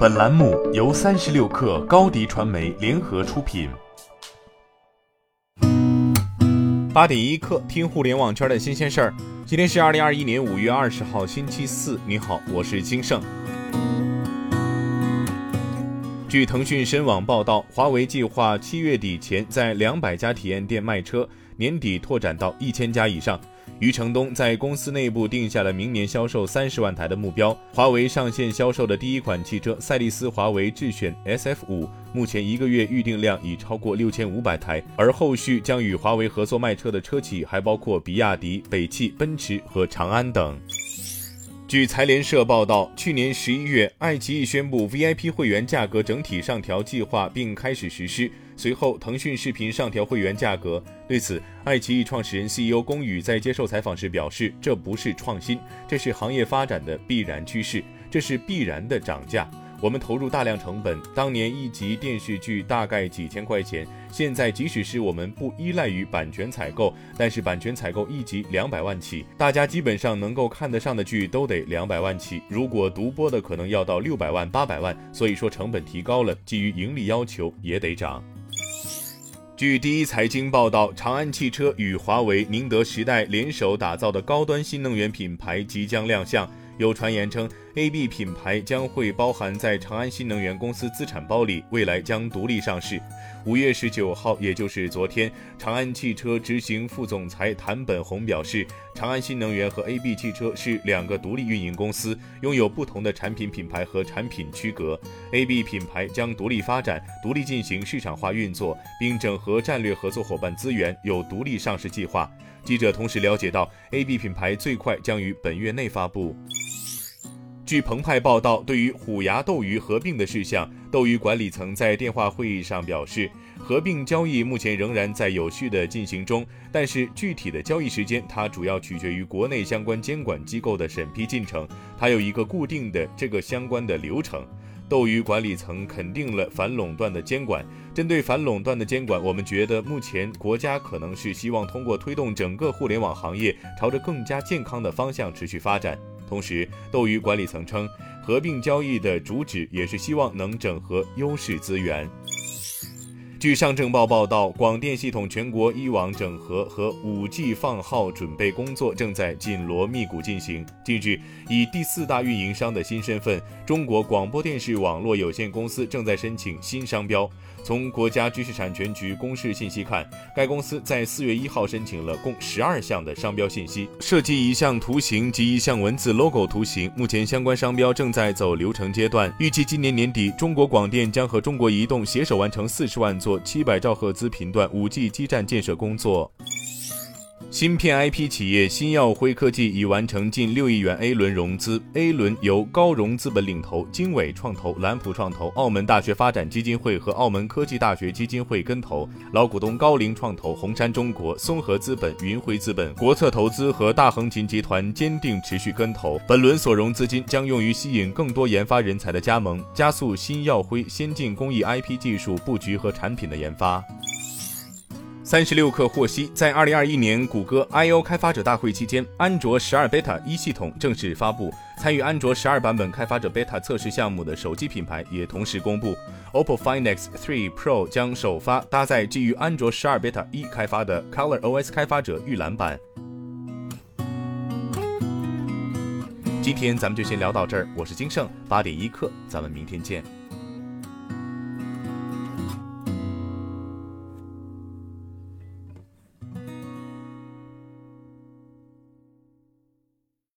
本栏目由三十六氪高低传媒联合出品。八点一刻，听互联网圈的新鲜事儿。今天是二零二一年五月二十号，星期四。你好，我是金盛。据腾讯深网报道，华为计划七月底前在两百家体验店卖车，年底拓展到一千家以上。余承东在公司内部定下了明年销售三十万台的目标。华为上线销售的第一款汽车赛力斯华为智选 SF 五，目前一个月预订量已超过六千五百台，而后续将与华为合作卖车的车企还包括比亚迪、北汽、奔驰和长安等。据财联社报道，去年十一月，爱奇艺宣布 VIP 会员价格整体上调计划并开始实施。随后，腾讯视频上调会员价格。对此，爱奇艺创始人 CEO 龚宇在接受采访时表示：“这不是创新，这是行业发展的必然趋势，这是必然的涨价。”我们投入大量成本，当年一集电视剧大概几千块钱，现在即使是我们不依赖于版权采购，但是版权采购一集两百万起，大家基本上能够看得上的剧都得两百万起，如果独播的可能要到六百万、八百万，所以说成本提高了，基于盈利要求也得涨。据第一财经报道，长安汽车与华为、宁德时代联手打造的高端新能源品牌即将亮相。有传言称，AB 品牌将会包含在长安新能源公司资产包里，未来将独立上市。五月十九号，也就是昨天，长安汽车执行副总裁谭本宏表示，长安新能源和 AB 汽车是两个独立运营公司，拥有不同的产品品牌和产品区隔。AB 品牌将独立发展，独立进行市场化运作，并整合战略合作伙伴资源，有独立上市计划。记者同时了解到，AB 品牌最快将于本月内发布。据澎湃报道，对于虎牙斗鱼合并的事项，斗鱼管理层在电话会议上表示，合并交易目前仍然在有序的进行中，但是具体的交易时间，它主要取决于国内相关监管机构的审批进程，它有一个固定的这个相关的流程。斗鱼管理层肯定了反垄断的监管，针对反垄断的监管，我们觉得目前国家可能是希望通过推动整个互联网行业朝着更加健康的方向持续发展。同时，斗鱼管理层称，合并交易的主旨也是希望能整合优势资源。据上证报报道，广电系统全国一网整合和五 G 放号准备工作正在紧锣密鼓进行。近日，以第四大运营商的新身份，中国广播电视网络有限公司正在申请新商标。从国家知识产权局公示信息看，该公司在四月一号申请了共十二项的商标信息，涉及一项图形及一项文字 logo 图形。目前相关商标正在走流程阶段，预计今年年底，中国广电将和中国移动携手完成四十万座七百兆赫兹频段五 G 基站建设工作。芯片 IP 企业新耀辉科技已完成近六亿元 A 轮融资，A 轮由高融资本领投，经纬创投、蓝普创投、澳门大学发展基金会和澳门科技大学基金会跟投，老股东高瓴创投、红杉中国、松禾资本、云辉资本、国策投资和大横琴集团坚定持续跟投。本轮所融资金将用于吸引更多研发人才的加盟，加速新耀辉先进工艺 IP 技术布局和产品的研发。三十六氪获悉，在二零二一年谷歌 I/O 开发者大会期间，安卓十二 Beta 一系统正式发布。参与安卓十二版本开发者 Beta 测试项目的手机品牌也同时公布，OPPO Find X3 Pro 将首发搭载基于安卓十二 Beta 一开发的 Color OS 开发者预览版。今天咱们就先聊到这儿，我是金盛，八点一刻，咱们明天见。